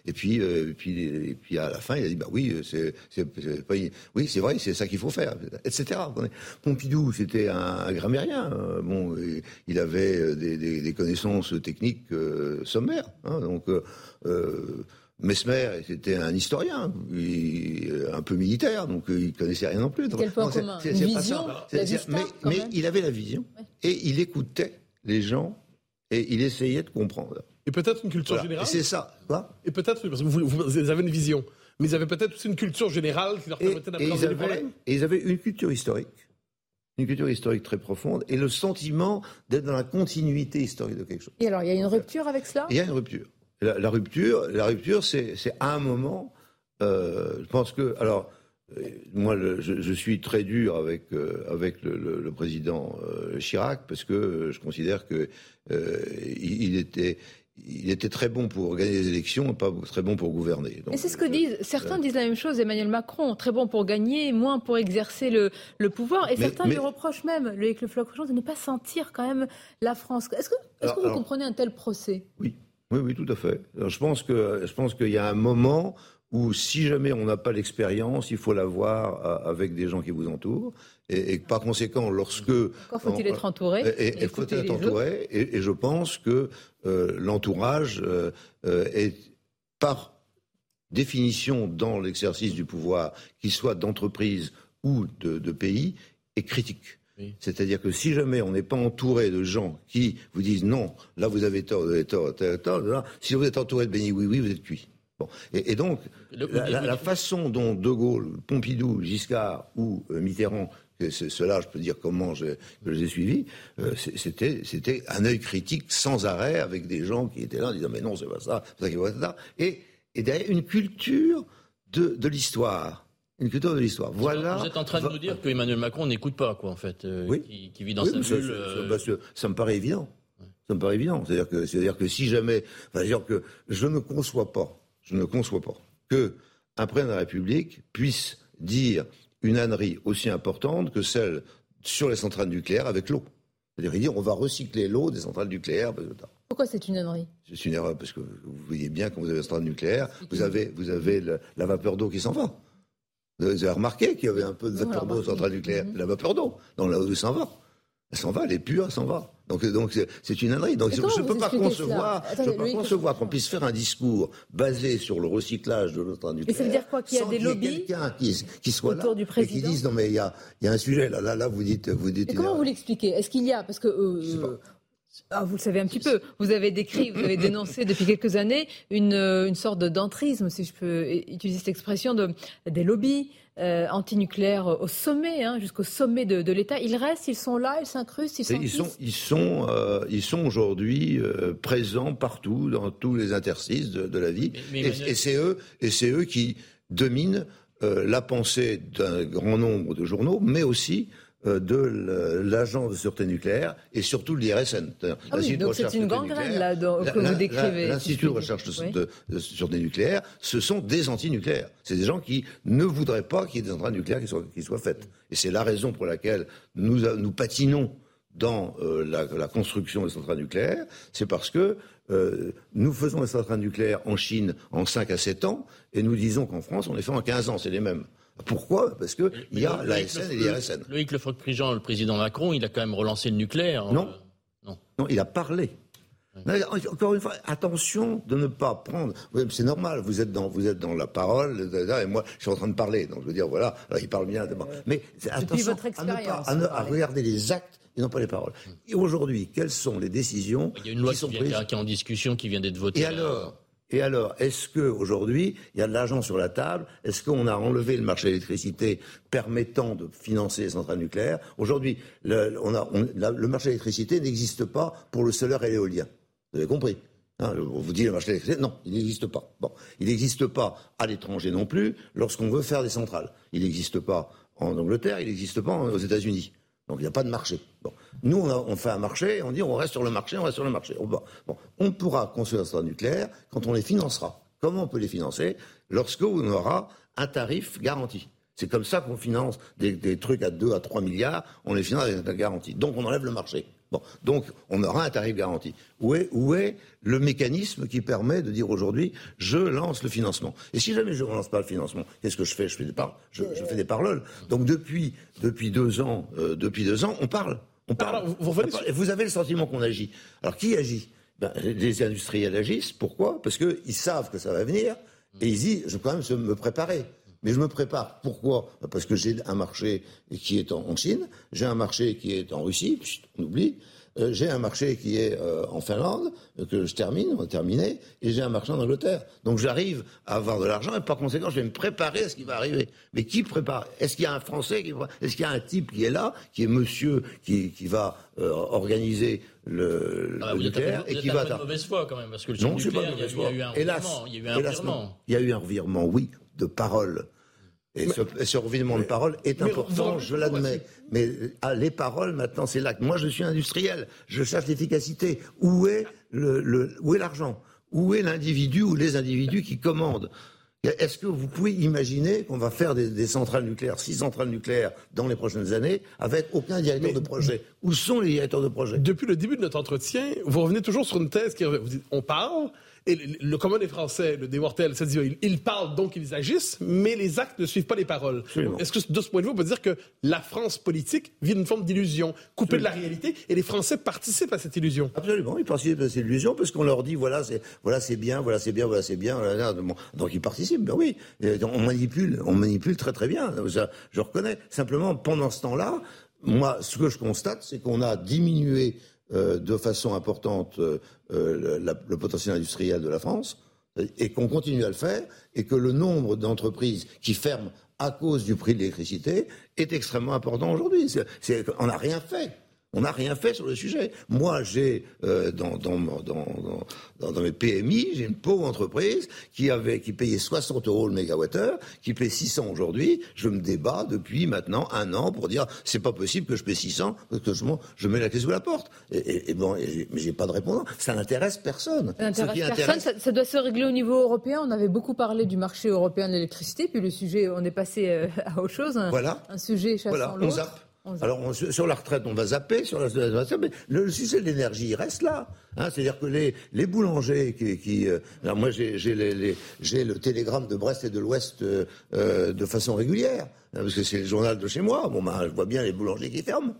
Et puis, euh, et puis, et puis, à la fin, il a dit bah oui, c'est, oui, c'est vrai, c'est ça qu'il faut faire, etc. Pompidou, c'était un, grammairien. bon, il avait des connaissances techniques sommaires. Hein, donc Mesmer était un historien, un peu militaire, donc euh, il connaissait rien non plus. Quel point commun vision Mais, il avait la vision et il écoutait les gens et il essayait de comprendre. Et peut-être une culture générale. C'est ça. Quoi? Et peut-être parce que vous, avez une vision, mais ils avaient peut-être aussi une culture générale qui leur permettait d'appréhender les problèmes. Et ils avaient une culture historique une culture historique très profonde et le sentiment d'être dans la continuité historique de quelque chose. Et alors, il y a une rupture avec cela? Il y a une rupture. La, rupture, la rupture, c'est à un moment. Euh, je pense que, alors, euh, moi, je, suis très dur avec euh, avec le, président Chirac parce que je considère que il, était il était très bon pour gagner les élections, pas très bon pour gouverner. et c'est ce que disent certains disent la même chose. Emmanuel Macron, très bon pour gagner, moins pour exercer le, le pouvoir. Et certains lui reprochent même, le, avec le de ne pas sentir quand même la France. Est-ce que, est que vous comprenez un tel procès? Oui. Oui, oui, tout à fait. je pense que je pense qu'il y a un moment où si jamais on n'a pas l'expérience, il faut l'avoir euh, avec des gens qui vous entourent. Et, par conséquent, lorsque... Encore faut-il être entouré Et, faut être entouré. Et, je pense que euh, l'entourage euh, est, par définition, dans l'exercice du pouvoir, qu'il soit d'entreprise ou de, pays, est critique. C'est-à-dire que si jamais on n'est pas entouré de gens qui vous disent non, là vous avez tort, vous avez tort, tort, tort, si vous êtes entouré de béni oui oui, vous êtes cuit. Et, donc, la, façon dont De Gaulle, Pompidou, Giscard ou euh, Mitterrand, cela, je peux dire comment je, les ai suivis, euh, c'était un œil critique sans arrêt avec des gens qui étaient là en disant mais non, c'est pas ça, c'est ça qui va ça. Et, et derrière, une culture de, l'histoire. Une culture de l'histoire. Voilà. Vous êtes en train de nous dire que Emmanuel Macron n'écoute pas, quoi, en fait, euh, oui. qui, vit dans sa bulle. Bah, ça, me paraît évident. Ça me paraît évident. C'est-à-dire que, c'est-à-dire que si jamais, c'est-à-dire que je ne conçois pas je ne conçois pas que un président de la République puisse dire une ânerie aussi importante que celle sur les centrales nucléaires avec l'eau. C'est-à-dire dire on va recycler l'eau des centrales nucléaires. Pourquoi c'est une ânerie? C'est une erreur parce que vous voyez bien quand vous avez une centrale nucléaire, vous avez, vous avez la vapeur d'eau qui s'en va. Vous avez remarqué qu'il y avait un peu de vapeur d'eau centrale nucléaire. La vapeur d'eau, dans la eau s'en va. Elle s'en va, elle est pure, elle s'en va. Donc, donc c'est une ânerie. Donc je ne peux pas concevoir, je peux pas concevoir qu'on puisse faire un discours basé sur le recyclage de notre nucléaire. Et ça veut dire quoi Qu'il y a des lobbies quelqu'un qui, qui, soit là et qui dise non mais il y a, y a un sujet là, là, là, vous dites, vous dites. Et comment vous l'expliquez? Est-ce qu'il y a parce que euh, ah, vous le savez un petit peu. Vous avez décrit, vous avez dénoncé depuis quelques années une, une sorte d'entrisme, si je peux utiliser cette expression, de, des lobbies euh, antinucléaires au sommet, hein, jusqu'au sommet de, de l'État. Ils restent, ils sont là, ils s'incrustent, ils, ils sont, ils sont, euh, ils sont aujourd'hui euh, présents partout, dans tous les interstices de, de la vie. et, et c'est eux, et c'est eux qui dominent euh, la pensée d'un grand nombre de journaux, mais aussi euh, de l'agence de sûreté nucléaire et surtout de l'IRSN. Ah oui, donc c'est une gangrène là que vous décrivez. L'Institut de recherche de, sûreté nucléaire, ce sont des antinucléaires. C'est des gens qui ne voudraient pas qu'il y ait des centrales nucléaires qui soient, qui soient faites. Et c'est la raison pour laquelle nous, nous patinons dans euh, la, la, construction des centrales nucléaires, c'est parce que euh, nous faisons les centrales nucléaires en Chine en 5 à 7 ans, et nous disons qu'en France, on les fait en 15 ans, c'est les mêmes. Pourquoi? Parce qu'il y a l'ASN et l'IRSN. Loïc Lefort-Prigent, le président Macron, il a quand même relancé le nucléaire. Hein. Non. non. Non, il a parlé. Encore une fois, attention de ne pas prendre. C'est normal, vous êtes dans, vous êtes dans la parole, et moi, je suis en train de parler. Donc, je veux dire, voilà, il parle bien. Mais attention à, ne pas, à, regarder les actes et non pas les paroles. Et aujourd'hui, quelles sont les décisions Il y a une loi qui, sont prises qui est en discussion, qui vient d'être votée. Et alors et alors, est-ce qu'aujourd'hui, il y a de l'argent sur la table Est-ce qu'on a enlevé le marché de l'électricité permettant de financer les centrales nucléaires Aujourd'hui, le, marché de l'électricité n'existe pas pour le solaire et l'éolien. Vous avez compris hein, on vous dit le marché de l'électricité, non, il n'existe pas. Il n'existe pas à l'étranger non plus lorsqu'on veut faire des centrales. Il n'existe pas en Angleterre, il n'existe pas aux États-Unis. Donc il n'y a pas de marché. Nous, on, fait un marché, on dit on reste sur le marché, on reste sur le marché. On pourra construire un centrale nucléaire quand on les financera. Comment on peut les financer? Lorsque on aura un tarif garanti. C'est comme ça qu'on finance des, trucs à 2 à 3 milliards, on les finance avec un garantie. Donc on enlève le marché. Bon, donc on aura un tarif garanti. Où est, où est le mécanisme qui permet de dire aujourd'hui je lance le financement? Et si jamais je ne lance pas le financement, qu'est-ce que je fais? Je fais, des par... je, fais des paroles. Donc depuis, depuis, deux ans, euh, depuis deux ans, on parle. On parle. vous, vous, avez le sentiment qu'on agit. Alors qui agit? Ben, Les industriels agissent. Pourquoi? Parce qu'ils savent que ça va venir et ils disent je vais quand même me préparer. Mais je me prépare. Pourquoi? Parce que j'ai un marché qui est en Chine, j'ai un marché qui est en Russie, on oublie, euh, j'ai un marché qui est euh, en Finlande, euh, que je termine, on va terminer, et j'ai un marché en Angleterre. Donc j'arrive à avoir de l'argent, et par conséquent, je vais me préparer à ce qui va arriver. Mais qui prépare? Est-ce qu'il y a un Français qui Est-ce qu'il y a un type qui est là, qui est monsieur, qui, qui va organiser le, ah, nucléaire et qui va... Pas de mauvaise foi quand même, parce que le non, nucléaire, pas de mauvaise foi. Il y a eu un revirement. Il y a eu un revirement, oui, de parole Et, ce, ce revirement de parole est important, je l'admets. Mais ah, les paroles, maintenant, c'est là. que- Moi, je suis industriel. Je cherche l'efficacité. Où est le, le- où est l'argent? Où est l'individu ou les individus qui commandent? Est-ce que vous pouvez imaginer qu'on va faire des, des centrales nucléaires, six centrales nucléaires dans les prochaines années, avec aucun directeur Mais- de projet? Où sont les directeurs de projet? Depuis le début de notre entretien, vous revenez toujours sur une thèse qui. Vous dites, on parle, et le, le commun des Français, le des mortels, ça dit, ils, ils parlent donc ils agissent, mais les actes ne suivent pas les paroles. Est-ce que de ce point de vue, on peut dire que la France politique vit d'une forme d'illusion, coupée de la réalité, et les Français participent à cette illusion? Absolument, ils participent à cette illusion parce qu'on leur dit voilà c'est voilà c'est bien, voilà c'est bien, voilà c'est bien, voilà, bon. donc ils participent. Ben oui, Et on manipule, on manipule très très bien. Ça, je reconnais. Simplement pendant ce temps-là, moi ce que je constate c'est qu'on a diminué euh, de façon importante euh, euh, la- le potentiel industriel de la France et qu'on continue à le faire et que le nombre d'entreprises qui ferment à cause du prix de l'électricité est extrêmement important aujourd'hui. On n'a rien fait. On n'a rien fait sur le sujet. Moi, j'ai euh, dans, dans, dans, dans, dans- dans mes PMI, j'ai une pauvre entreprise qui avait qui payait 60 euros le mégawattheure, qui paie 600 aujourd'hui. Je me débat depuis maintenant un an pour dire c'est pas possible que je paie 600 parce que je, mets la clé sous la porte. Et, et- et bon, et- mais j'ai pas de répondant. Ça n'intéresse personne. Ça n'intéresse personne. intéresse- Ça, ça doit se régler au niveau européen. On avait beaucoup parlé du marché européen de l'électricité, puis le sujet, on est passé euh, à autre chose. Un, Voilà. un sujet chassant Voilà, on l'autre. On. Alors on- sur la retraite, on va zapper, sur la, mais le, le sujet de l'énergie, il reste là. Hein, C'est-à-dire que les, les boulangers qui... qui euh, alors moi, j'ai les- les- le télégramme de Brest et de l'Ouest euh, euh, de façon régulière, hein, parce que c'est le journal de chez moi. Bon, ben, je vois bien les boulangers qui ferment.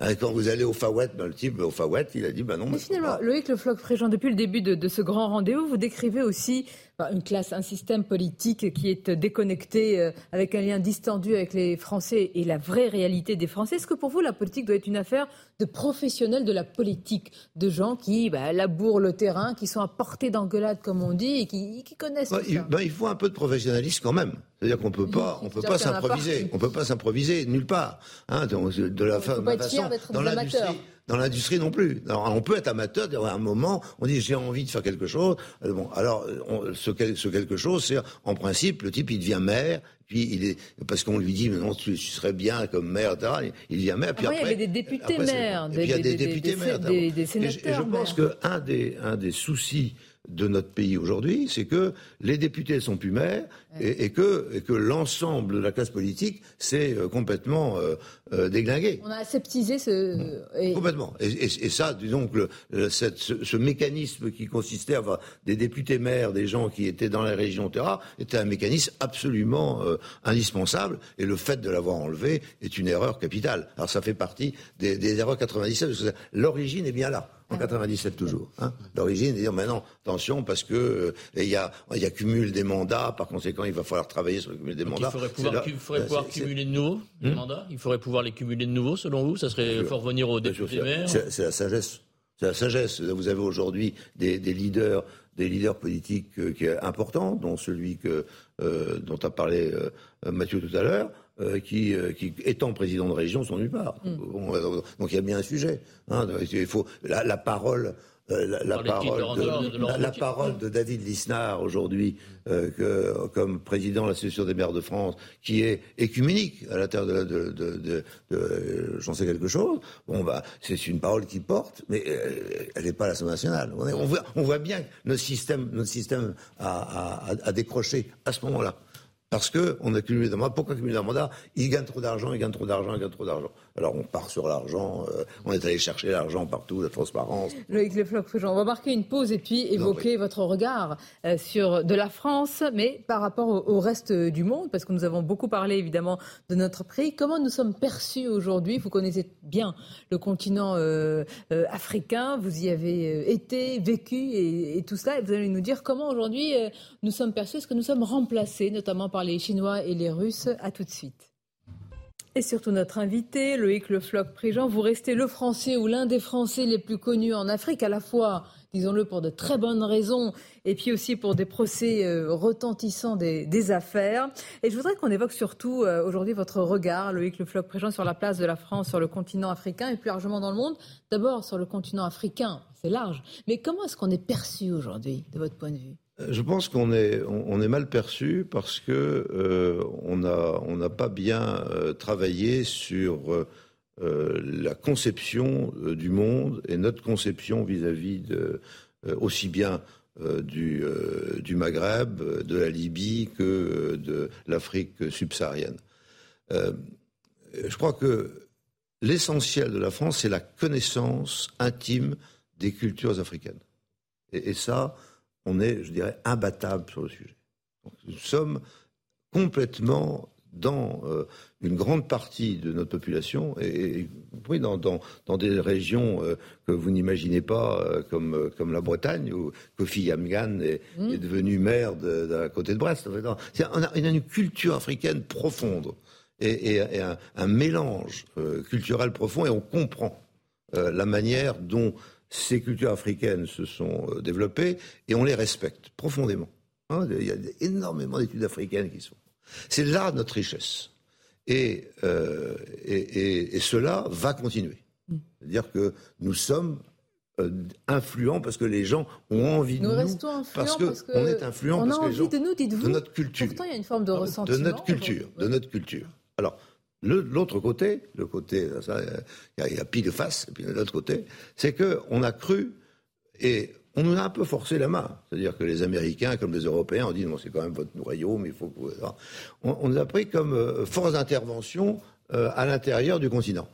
Hein, quand vous allez au Fawet, ben, le type au Fawet, il a dit, ben non, Mais finalement. Loïc Le Floch Fréjean, depuis le début de, de ce grand rendez-vous, vous décrivez aussi une classe, un système politique qui est déconnecté, euh, avec un lien distendu avec les Français et la vraie réalité des Français. Est-ce que pour vous, la politique doit être une affaire de professionnels de la politique, de gens qui bah, labourent le terrain, qui sont à portée d'engueulade, comme on dit, et qui, qui connaissent Ouais, tout il, ça ben, il faut un peu de professionnalisme quand même. C'est-à-dire qu'on peut pas, on peut pas s'improviser. On peut pas s'improviser nulle part. Hein, donc, de la pas être façon, fier d'être dans l'industrie. Dans l'industrie non plus. Alors, on peut être amateur, à un moment, on dit j'ai envie de faire quelque chose. Euh, Bon, alors on- ce, quel- ce quelque chose, c'est en principe le type il devient maire, puis il est parce qu'on lui dit mais non tu, tu serais bien comme maire, etc. Il, devient maire. Puis Avant, il y après, avait des députés après, maires, il y a des- députés des- maires. des- des Et je- sénateurs pense maires. que un des un des soucis de notre pays aujourd'hui, c'est que les députés ne sont plus maires et, et que, et que l'ensemble de la classe politique s'est euh, complètement euh, euh, déglingué. On a aseptisé ce... et- Complètement. Et, ça, disons que le- le- cette- ce, ce mécanisme qui consistait à avoir des députés maires, des gens qui étaient dans les régions terra, était un mécanisme absolument euh, indispensable. Et le fait de l'avoir enlevé est une erreur capitale. Alors ça fait partie des, des erreurs 97, parce que l'origine est bien là. En 97 toujours. Hein. De dire maintenant attention parce que euh, il y a il y a cumul des mandats. Par conséquent, il va falloir travailler sur le cumul des Donc mandats. il faudrait pouvoir, là- cu- faudrait c'est- pouvoir c'est- cumuler de nouveau les Hmm mandats? Il faudrait pouvoir les cumuler de nouveau, selon vous? Ça serait sûr. faut revenir aux députés maires C'est la sagesse. C'est la sagesse. Vous avez aujourd'hui des, des leaders, des leaders politiques euh, qui est importants, dont celui que, euh, dont a parlé euh, Mathieu tout à l'heure, euh, qui, qui, étant président de région, sont nulle part. Bon, euh, donc il y a bien un sujet. Hein, il faut la, la parole. Euh, la, parole de de, Laurent- de Laurent la, la Wauquiez. parole de David Lisnard aujourd'hui euh, comme président de l'association des maires de France qui est écuménique à l'intérieur de, la- de, de, de- de- j'en sais quelque chose bon bah c'est une parole qui porte mais euh, elle n'est pas à l'Assemblée nationale on, est- on voit, on voit bien que notre système notre système a, a, a- a décroché à ce moment-là parce que on a cumulé des mandats. Pourquoi cumuler des mandats? Il gagne trop d'argent, il gagne trop d'argent, il gagne trop d'argent. Alors on part sur l'argent, euh, on est allé chercher l'argent partout, la transparence. Loïc Le Floch on va marquer une pause et puis évoquer votre regard euh, sur de la France, mais par rapport au, au reste du monde, parce que nous avons beaucoup parlé évidemment de notre pays. Comment nous sommes perçus aujourd'hui? Vous connaissez bien le continent euh, africain, vous y avez été, vécu et, et tout cela, et vous allez nous dire comment aujourd'hui nous sommes perçus, est-ce que nous sommes remplacés, notamment par les Chinois et les Russes? À tout de suite. Et surtout notre invité, Loïc Le Floch Préjean, vous restez le Français ou l'un des Français les plus connus en Afrique, à la fois, disons-le, pour de très bonnes raisons, et puis aussi pour des procès euh, retentissants des, affaires. Et je voudrais qu'on évoque surtout euh, aujourd'hui votre regard, Loïc Le Floch Préjean, sur la place de la France sur le continent africain et plus largement dans le monde. D'abord sur le continent africain, c'est large, mais comment est-ce qu'on est perçu aujourd'hui, de votre point de vue? Je pense qu'on est, mal perçu parce que euh, on n'a pas bien euh, travaillé sur la conception du monde et notre conception vis-à-vis de aussi bien du Maghreb, de la Libye que de l'Afrique subsaharienne. je crois que l'essentiel de la France, c'est la connaissance intime des cultures africaines. Et, ça, on est, je dirais, imbattable sur le sujet. nous sommes complètement dans euh, une grande partie de notre population, et, oui, dans, des régions euh, que vous n'imaginez pas, euh, comme, comme la Bretagne, où Kofi Yamgan est, mmh. est devenu maire de, de, côté de Brest. On a, une culture africaine profonde et, un, mélange culturel profond, et on comprend la manière dont ces cultures africaines se sont euh, développées et on les respecte profondément. Hein. il y a énormément d'études africaines qui sont. C'est là notre richesse. Et, euh, et, cela va continuer. Mm. C'est-à-dire que nous sommes euh, influents parce que les gens ont envie de nous. Restons influents parce qu'on est influents on parce a envie que de nous, dites-vous. De notre culture. Pourtant, il y a une forme de ressentiment. De notre culture. De notre culture. Alors, L'autre côté, le côté, il y, a pile de face, et puis l'autre côté, c'est qu'on a cru, et on nous a un peu forcé la main. C'est-à-dire que les Américains, comme les Européens, ont dit non, c'est quand même votre royaume, il faut que On, nous a pris comme euh, force d'intervention euh, à l'intérieur du continent.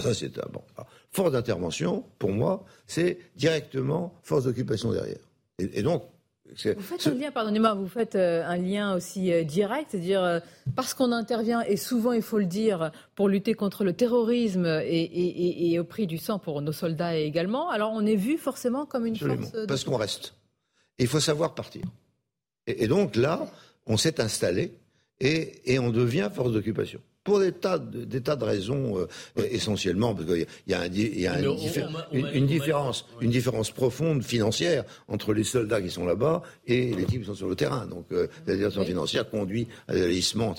ça, c'est un bon. force d'intervention, pour moi, c'est directement force d'occupation derrière. et donc, vous faites un lien, pardonnez-moi, vous faites euh, un lien aussi euh, direct, c'est-à-dire euh, parce qu'on intervient, et souvent il faut le dire, pour lutter contre le terrorisme et, au prix du sang pour nos soldats également, alors on est vu forcément comme une force. De... Parce qu'on reste. il faut savoir partir. Et, donc là, on s'est installé et on devient force d'occupation pour des tas de, des tas de raisons euh, essentiellement parce qu'il y a, une, différence, une différence profonde financière entre les soldats qui sont là-bas et les types qui sont sur le terrain. Donc euh, la direction financière conduit à l'alissement.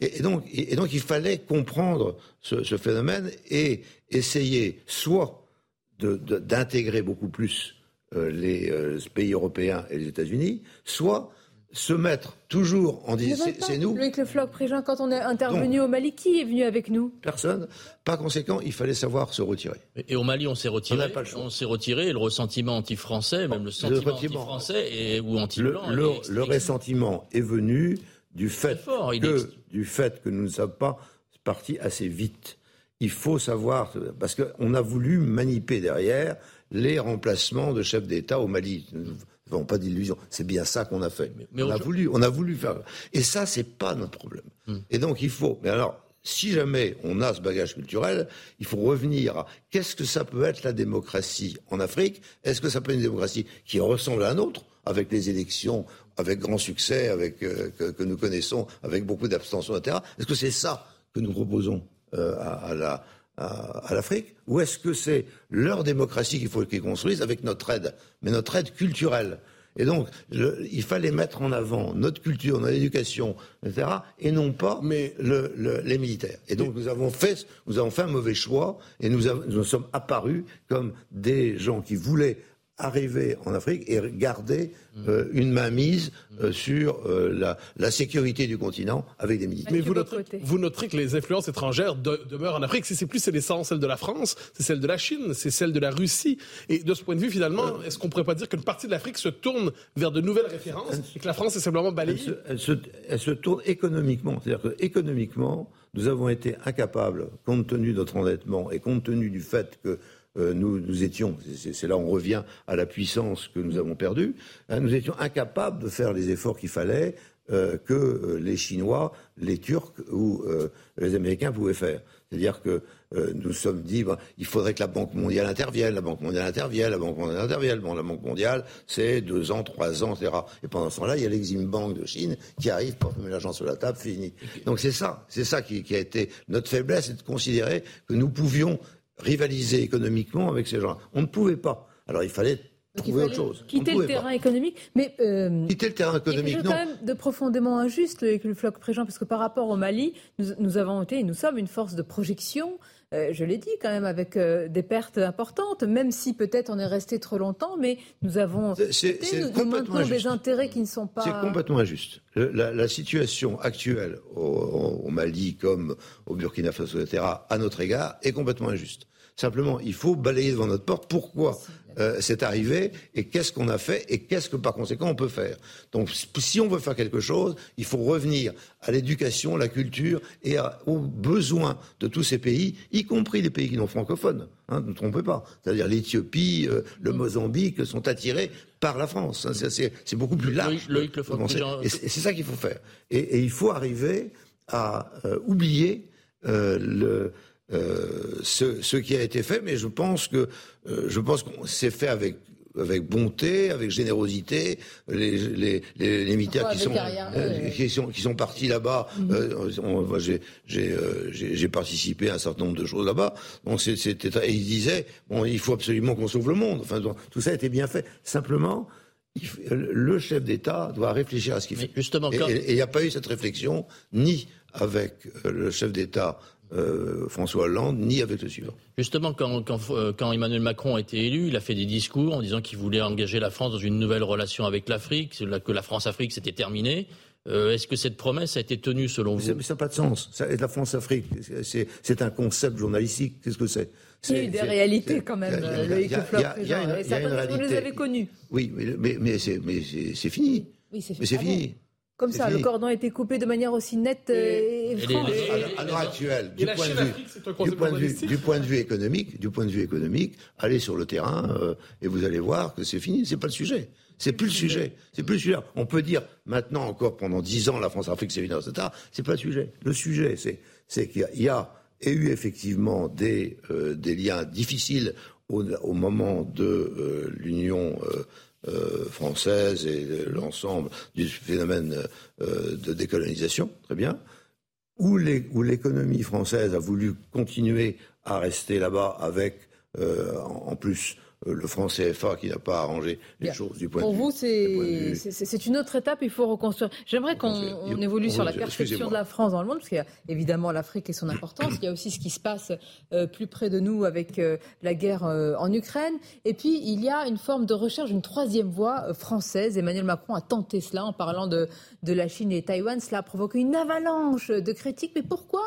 Et, et, donc, et, donc il fallait comprendre ce, ce phénomène et essayer soit d'intégrer beaucoup plus euh, les pays européens et les États-Unis, soit se mettre toujours en disant c'est nous. Loïc Le Floch, Prégin, quand on est intervenu au Mali, qui est venu avec nous? Personne. Pas conséquent, il fallait savoir se retirer. Et au Mali, on s'est retiré. On, s'est retiré et le ressentiment anti-français, même le sentiment anti-français ou anti-blanc. Le, le, ressentiment est venu du fait, que, du fait que nous ne sommes pas partis assez vite. Il faut savoir, parce qu'on a voulu manipuler derrière les remplacements de chefs d'État au Mali pas d'illusion. C'est bien ça qu'on a fait. Mais, on, a voulu, on a voulu faire. Et ça, c'est pas notre problème. Hmm. Et donc, il faut. Mais alors, si jamais on a ce bagage culturel, il faut revenir à qu'est-ce que ça peut être la démocratie en Afrique? Est-ce que ça peut être une démocratie qui ressemble à la nôtre, avec les élections, avec grand succès, avec euh, que, nous connaissons, avec beaucoup d'abstention, etc. Est-ce que c'est ça que nous proposons euh, à, la à, l'Afrique Ou est-ce que c'est leur démocratie qu'il faut qu'ils construisent avec notre aide, mais notre aide culturelle? Et donc, il fallait mettre en avant notre culture, notre éducation, etc., et non pas mais, les militaires. Et donc, nous avons fait, nous avons fait un mauvais choix, et nous, nous sommes apparus comme des gens qui voulaient arriver en Afrique et garder mm. euh, une mainmise euh, sur euh, la, sécurité du continent avec des militaires. Mais vous noterez, vous noterez, que les influences étrangères demeurent en Afrique. C'est plus c'est l'essence, celle de la France, c'est celle de la Chine, c'est celle de la Russie. Et de ce point de vue, finalement, est-ce qu'on pourrait pas dire qu'une partie de l'Afrique se tourne vers de nouvelles références et que la France est simplement balayée? elle se, elle se, tourne économiquement. C'est-à-dire qu'économiquement, nous avons été incapables, compte tenu de notre endettement et compte tenu du fait que euh, nous, nous, étions, c'est là on revient à la puissance que nous avons perdue, hein, nous étions incapables de faire les efforts qu'il fallait euh, que euh, les Chinois, les Turcs ou les Américains pouvaient faire. C'est-à-dire que nous sommes dit, il faudrait que la Banque mondiale intervienne, la Banque mondiale intervienne, la Banque mondiale intervienne. Bon, la Banque mondiale, c'est deux ans, trois ans, etc. Et pendant ce temps-là, il y a l'Exim Bank de Chine qui arrive pour mettre l'argent sur la table, fini. Donc c'est ça, c'est ça qui, qui, a été notre faiblesse, c'est de considérer que nous pouvions rivaliser économiquement avec ces gens. On ne pouvait pas. Alors il fallait autre chose. Quitter le terrain économique, mais euh, quitter le terrain économique, non. quand même de profondément injuste avec le floc préjean, parce que par rapport au Mali, nous, nous avons été et nous sommes une force de projection. Euh, je l'ai dit quand même, avec euh, des pertes importantes, même si peut-être on est resté trop longtemps, mais nous avons c'est, nous, maintenons des intérêts qui ne sont pas. C'est complètement injuste. La, situation actuelle au, Mali comme au Burkina Faso, etc., à notre égard, est complètement injuste. Simplement, il faut balayer devant notre porte pourquoi euh, c'est arrivé et qu'est-ce qu'on a fait et qu'est-ce que par conséquent on peut faire. Donc si on veut faire quelque chose, il faut revenir à l'éducation, la culture et aux besoins de tous ces pays, y compris les pays qui sont francophones. Hein, ne trompez pas. C'est-à-dire l'Éthiopie, euh, le Mozambique sont attirés par la France. Hein, c'est beaucoup plus large. et c'est ça qu'il faut faire. Et, il faut arriver à euh, oublier le euh, ce, ce, qui a été fait, mais je pense que euh, je pense qu'on s'est fait avec avec bonté, avec générosité, les, les, les, les militaires qui sont, euh, qui sont, qui sont partis là-bas. Mm j'ai participé à un certain nombre de choses là-bas. Donc c'était et ils disaient bon, il faut absolument qu'on sauve le monde. Enfin, tout ça a été bien fait. Simplement. le chef d'État doit réfléchir à ce qu'il fait. Justement, et il n'y a pas eu cette réflexion ni avec le chef d'État euh, François Hollande, ni avec le suivant. Justement, quand, euh, quand, Emmanuel Macron a été élu, il a fait des discours en disant qu'il voulait engager la France dans une nouvelle relation avec l'Afrique, que la France-Afrique c'était terminé. Euh, est-ce que cette promesse a été tenue selon vous Mais ça n'a pas de sens. Ça, la France-Afrique, c'est un concept journalistique. Qu'est-ce que c'est? Il y a eu des réalités quand même, une réalité. Vous les avez connues. Oui, mais, mais, c'est fini. Oui, c'est fini. Comme ça, le cordon a été coupé de manière aussi nette et, franche. À l'heure actuelle, du point, de vue, du, point de vue, économique, du point de vue économique, allez sur le terrain euh, et vous allez voir que c'est fini. C'est pas le sujet. C'est plus le sujet. C'est plus le sujet. On peut dire maintenant encore pendant dix ans la France-Afrique c'est fini, etc. C'est pas le sujet. Le sujet, c'est c'est qu'il y, a eu effectivement des euh, des liens difficiles au, au moment de euh, l'union euh, française et l'ensemble du phénomène euh, de décolonisation, très bien, où l'économie française a voulu continuer à rester là-bas avec, euh, en plus, le franc CFA qui n'a pas arrangé les choses du point de vue. Pour vous, c'est une autre étape, il faut reconstruire. J'aimerais qu'on évolue sur la perception de la France dans le monde, parce qu'il y a évidemment l'Afrique et son importance, il y a aussi ce qui se passe euh, plus près de nous avec euh, la guerre en Ukraine, et puis il y a une forme de recherche d'une troisième voie française. Emmanuel Macron a tenté cela en parlant de, de la Chine et Taïwan. Cela a provoqué une avalanche de critiques, mais pourquoi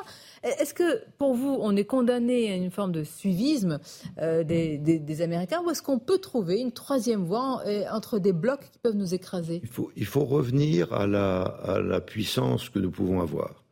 est-ce que pour vous, on est condamné à une forme de suivisme des, des Américains ou est-ce qu'on peut trouver une troisième voie euh, entre des blocs qui peuvent nous écraser? Il faut, il faut revenir à la, à la puissance que nous pouvons avoir.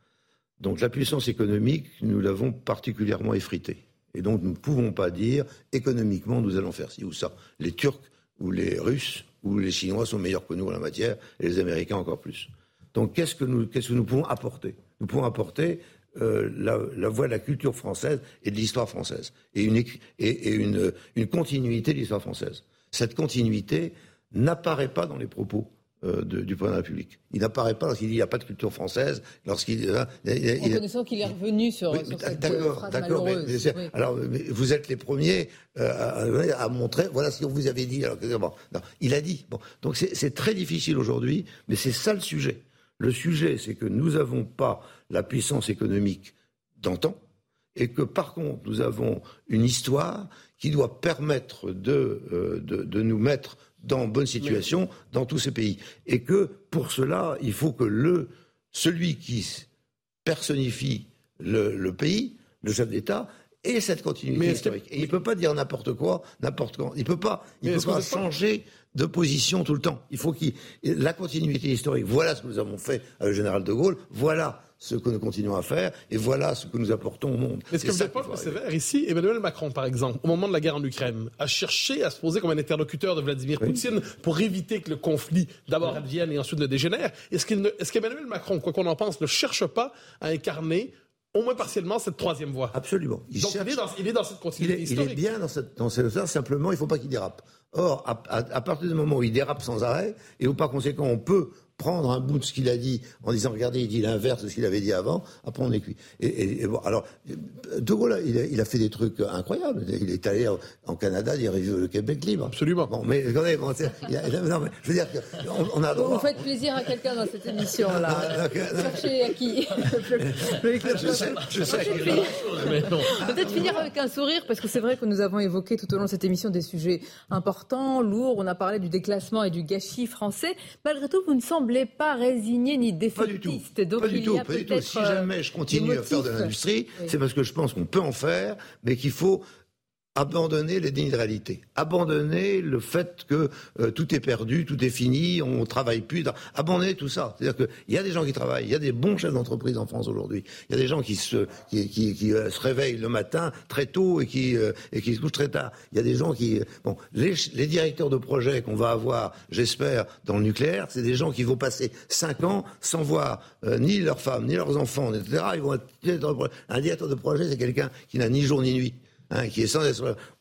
Donc la puissance économique, nous l'avons particulièrement effritée. Et donc nous ne pouvons pas dire économiquement nous allons faire ci ou ça. Les Turcs ou les Russes ou les Chinois sont meilleurs que nous en la matière et les Américains encore plus. Donc qu'est-ce que nous, qu'est-ce que nous pouvons apporter? Nous pouvons apporter euh, la, la, voie de la culture française et de l'histoire française, et, une, et, une, une, continuité de l'histoire française. Cette continuité n'apparaît pas dans les propos euh, du président de la République. Il n'apparaît pas lorsqu'il dit qu'il n'y a pas de culture française, lorsqu'il... Euh, en connaissant qu'il est revenu sur, sur cette d'accord, d'accord, mais, alors, vous êtes les premiers à, à, montrer, voilà ce qu'on vous avait dit. Alors, bon, non, il a dit. Bon, donc c'est très difficile aujourd'hui, mais c'est ça le sujet. Le sujet, c'est que nous n'avons pas la puissance économique d'antan, et que par contre, nous avons une histoire qui doit permettre de, euh, de, nous mettre dans bonne situation dans tous ces pays. Et que pour cela, il faut que le, celui qui personnifie le, pays, le chef d'État, ait cette continuité historique. Et il ne peut pas dire n'importe quoi, n'importe quand. Il ne peut pas, il peut pas changer de position tout le temps. Il faut qu'il la continuité historique. Voilà ce que nous avons fait avec le général de Gaulle. Voilà ce que nous continuons à faire et voilà ce que nous apportons au monde. Est-ce que vous n'êtes pas sévère ici Emmanuel Macron, par exemple, au moment de la guerre en Ukraine, a cherché à se poser comme un interlocuteur de Vladimir Poutine pour éviter que le conflit d'abord advienne et ensuite le dégénère? Est-ce qu'Emmanuel Macron, quoi qu'on en pense, ne cherche pas à incarner au moins partiellement cette troisième voie. Absolument. Il Donc il, est dans, cette continuité il historique. Il est bien dans cette, dans cette simplement il ne faut pas qu'il dérape. Or, à, partir du moment où il dérape sans arrêt, et où par conséquent on peut prendre un bout de ce qu'il a dit en disant regardez, il dit l'inverse de ce qu'il avait dit avant, après on est cuit. Et, bon, alors, De Gaulle, il a, fait des trucs incroyables. Il est allé en Canada dire le Québec libre. Absolument. Bon, mais attendez, bon, non, mais je veux dire qu'on on a Vous faites plaisir à quelqu'un dans cette émission-là. Cherchez à qui Je sais, je sais Peut-être finir avec un sourire, parce que c'est vrai que nous avons évoqué tout au long de cette émission des sujets importants, lourds. On a parlé du déclassement et du gâchis français. Malgré tout, vous ne semblez pas résigné ni défaitiste. Pas du tout. pas du tout. Pas du tout. Si jamais je continue à faire de l'industrie, c'est parce que je pense qu'on peut en faire, mais qu'il faut abandonner les réalité, abandonner le fait que euh, tout est perdu, tout est fini, on travaille plus, abandonner tout ça. C'est-à-dire qu'il y a des gens qui travaillent, il y a des bons chefs d'entreprise en France aujourd'hui, il y a des gens qui se, qui, qui, qui euh, se réveillent le matin très tôt et qui, euh, et qui se couchent très tard. Il y a des gens qui... Bon, les, les directeurs de projet qu'on va avoir, j'espère, dans le nucléaire, c'est des gens qui vont passer cinq ans sans voir ni leurs femmes, ni leurs enfants, etc. Ils vont être... Un directeur de projet, c'est quelqu'un qui n'a ni jour ni nuit. Hein, qui est sans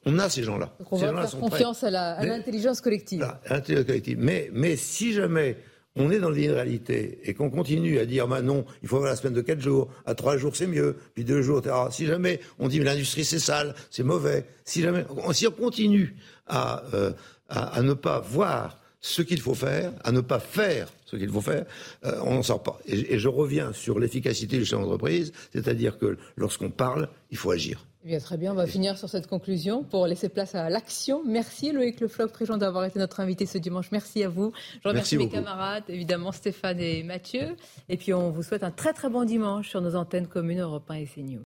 On a ces gens-là. on ces va faire confiance à l'intelligence collective. collective. Mais, mais si jamais on est dans réalité et qu'on continue à dire, bah non, il faut avoir la semaine de 4 jours, à 3 jours c'est mieux, puis 2 jours, etc. Si jamais on dit, l'industrie c'est sale, c'est mauvais, si jamais, si on continue à, euh, à, ne pas voir ce qu'il faut faire, à ne pas faire ce qu'il faut faire, euh, on n'en sort pas. Et, et, je reviens sur l'efficacité du chef d'entreprise, c'est-à-dire que lorsqu'on parle, il faut agir. Eh bien, très bien, on va finir sur cette conclusion pour laisser place à l'action. Merci Loïc Le Floch, président d'avoir été notre invité ce dimanche. Merci à vous. Je remercie mes camarades, évidemment Stéphane et Mathieu. Et puis on vous souhaite un très très bon dimanche sur nos antennes communes Europe 1 et CNews.